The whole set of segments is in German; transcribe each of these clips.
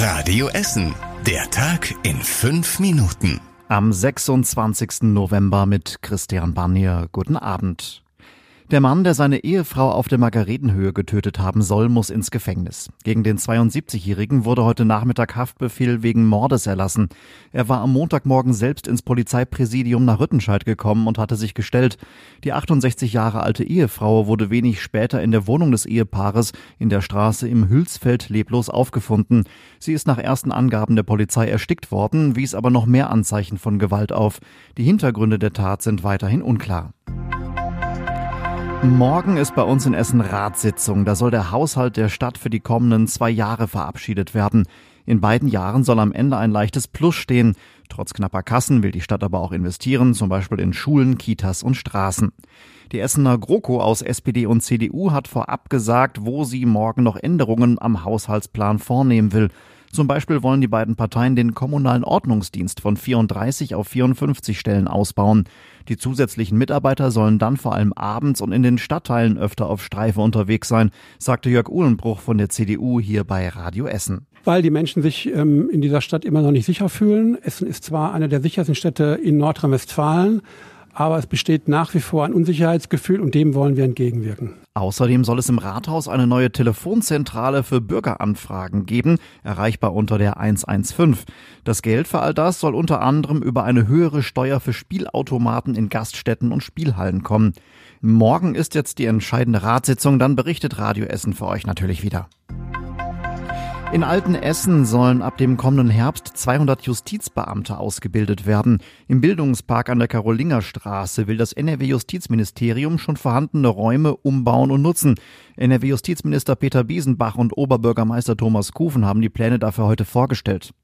Radio Essen. Der Tag in fünf Minuten. Am 26. November mit Christian Barnier. Guten Abend. Der Mann, der seine Ehefrau auf der Margaretenhöhe getötet haben soll, muss ins Gefängnis. Gegen den 72-Jährigen wurde heute Nachmittag Haftbefehl wegen Mordes erlassen. Er war am Montagmorgen selbst ins Polizeipräsidium nach Rüttenscheid gekommen und hatte sich gestellt. Die 68 Jahre alte Ehefrau wurde wenig später in der Wohnung des Ehepaares in der Straße im Hülsfeld leblos aufgefunden. Sie ist nach ersten Angaben der Polizei erstickt worden, wies aber noch mehr Anzeichen von Gewalt auf. Die Hintergründe der Tat sind weiterhin unklar. Morgen ist bei uns in Essen Ratssitzung. Da soll der Haushalt der Stadt für die kommenden zwei Jahre verabschiedet werden. In beiden Jahren soll am Ende ein leichtes Plus stehen. Trotz knapper Kassen will die Stadt aber auch investieren, zum Beispiel in Schulen, Kitas und Straßen. Die Essener GroKo aus SPD und CDU hat vorab gesagt, wo sie morgen noch Änderungen am Haushaltsplan vornehmen will. Zum Beispiel wollen die beiden Parteien den kommunalen Ordnungsdienst von 34 auf 54 Stellen ausbauen. Die zusätzlichen Mitarbeiter sollen dann vor allem abends und in den Stadtteilen öfter auf Streife unterwegs sein, sagte Jörg Uhlenbruch von der CDU hier bei Radio Essen. Weil die Menschen sich ähm, in dieser Stadt immer noch nicht sicher fühlen. Essen ist zwar eine der sichersten Städte in Nordrhein-Westfalen, aber es besteht nach wie vor ein Unsicherheitsgefühl und dem wollen wir entgegenwirken. Außerdem soll es im Rathaus eine neue Telefonzentrale für Bürgeranfragen geben, erreichbar unter der 115. Das Geld für all das soll unter anderem über eine höhere Steuer für Spielautomaten in Gaststätten und Spielhallen kommen. Morgen ist jetzt die entscheidende Ratssitzung, dann berichtet Radio Essen für euch natürlich wieder. In Altenessen sollen ab dem kommenden Herbst 200 Justizbeamte ausgebildet werden. Im Bildungspark an der Karolingerstraße will das NRW-Justizministerium schon vorhandene Räume umbauen und nutzen. NRW-Justizminister Peter Biesenbach und Oberbürgermeister Thomas Kufen haben die Pläne dafür heute vorgestellt.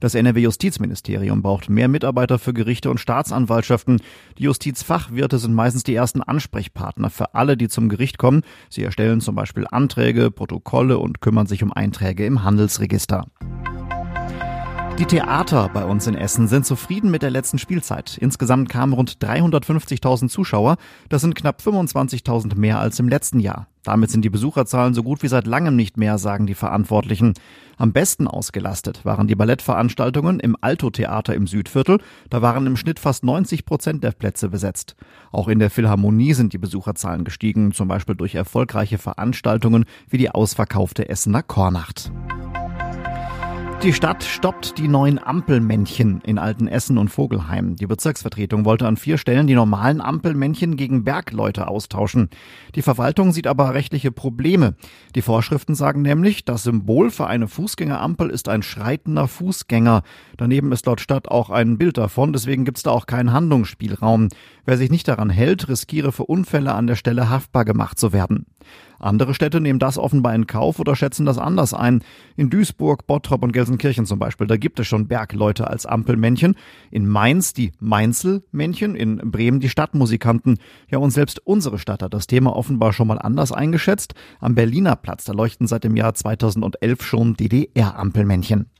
Das NRW-Justizministerium braucht mehr Mitarbeiter für Gerichte und Staatsanwaltschaften. Die Justizfachwirte sind meistens die ersten Ansprechpartner für alle, die zum Gericht kommen. Sie erstellen zum Beispiel Anträge, Protokolle und kümmern sich um Einträge im Handelsregister. Die Theater bei uns in Essen sind zufrieden mit der letzten Spielzeit. Insgesamt kamen rund 350.000 Zuschauer. Das sind knapp 25.000 mehr als im letzten Jahr. Damit sind die Besucherzahlen so gut wie seit langem nicht mehr, sagen die Verantwortlichen. Am besten ausgelastet waren die Ballettveranstaltungen im Alto-Theater im Südviertel. Da waren im Schnitt fast 90 Prozent der Plätze besetzt. Auch in der Philharmonie sind die Besucherzahlen gestiegen, zum Beispiel durch erfolgreiche Veranstaltungen wie die ausverkaufte Essener Chornacht. Die Stadt stoppt die neuen Ampelmännchen in Altenessen und Vogelheim. Die Bezirksvertretung wollte an vier Stellen die normalen Ampelmännchen gegen Bergleute austauschen. Die Verwaltung sieht aber rechtliche Probleme. Die Vorschriften sagen nämlich, das Symbol für eine Fußgängerampel ist ein schreitender Fußgänger. Daneben ist laut Stadt auch ein Bild davon, deswegen gibt's da auch keinen Handlungsspielraum. Wer sich nicht daran hält, riskiere für Unfälle an der Stelle haftbar gemacht zu werden. Andere Städte nehmen das offenbar in Kauf oder schätzen das anders ein. In Duisburg, Bottrop und Gelsenkirchen zum Beispiel, da gibt es schon Bergleute als Ampelmännchen. In Mainz die Mainzelmännchen, in Bremen die Stadtmusikanten. Ja, und selbst unsere Stadt hat das Thema offenbar schon mal anders eingeschätzt. Am Berliner Platz, da leuchten seit dem Jahr 2011 schon DDR-Ampelmännchen.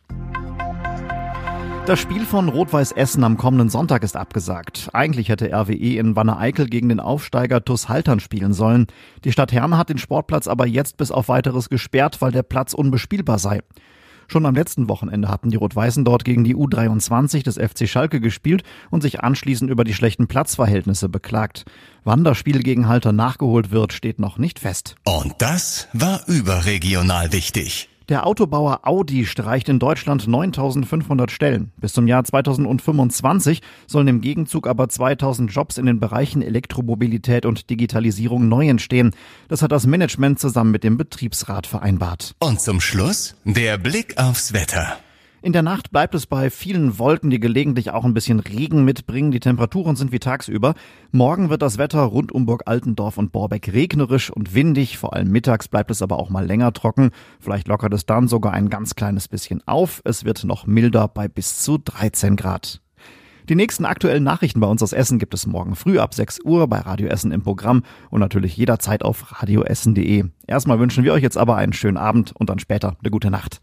Das Spiel von Rot-Weiß Essen am kommenden Sonntag ist abgesagt. Eigentlich hätte RWE in Wanne-Eickel gegen den Aufsteiger TuS Haltern spielen sollen. Die Stadt Herne hat den Sportplatz aber jetzt bis auf weiteres gesperrt, weil der Platz unbespielbar sei. Schon am letzten Wochenende hatten die Rot-Weißen dort gegen die U23 des FC Schalke gespielt und sich anschließend über die schlechten Platzverhältnisse beklagt. Wann das Spiel gegen Halter nachgeholt wird, steht noch nicht fest. Und das war überregional wichtig. Der Autobauer Audi streicht in Deutschland 9500 Stellen. Bis zum Jahr 2025 sollen im Gegenzug aber 2000 Jobs in den Bereichen Elektromobilität und Digitalisierung neu entstehen. Das hat das Management zusammen mit dem Betriebsrat vereinbart. Und zum Schluss der Blick aufs Wetter. In der Nacht bleibt es bei vielen Wolken, die gelegentlich auch ein bisschen Regen mitbringen. Die Temperaturen sind wie tagsüber. Morgen wird das Wetter rund um Burg Altendorf und Borbeck regnerisch und windig. Vor allem mittags bleibt es aber auch mal länger trocken. Vielleicht lockert es dann sogar ein ganz kleines bisschen auf. Es wird noch milder bei bis zu 13 Grad. Die nächsten aktuellen Nachrichten bei uns aus Essen gibt es morgen früh ab 6 Uhr bei Radio Essen im Programm und natürlich jederzeit auf radioessen.de. Erstmal wünschen wir euch jetzt aber einen schönen Abend und dann später eine gute Nacht.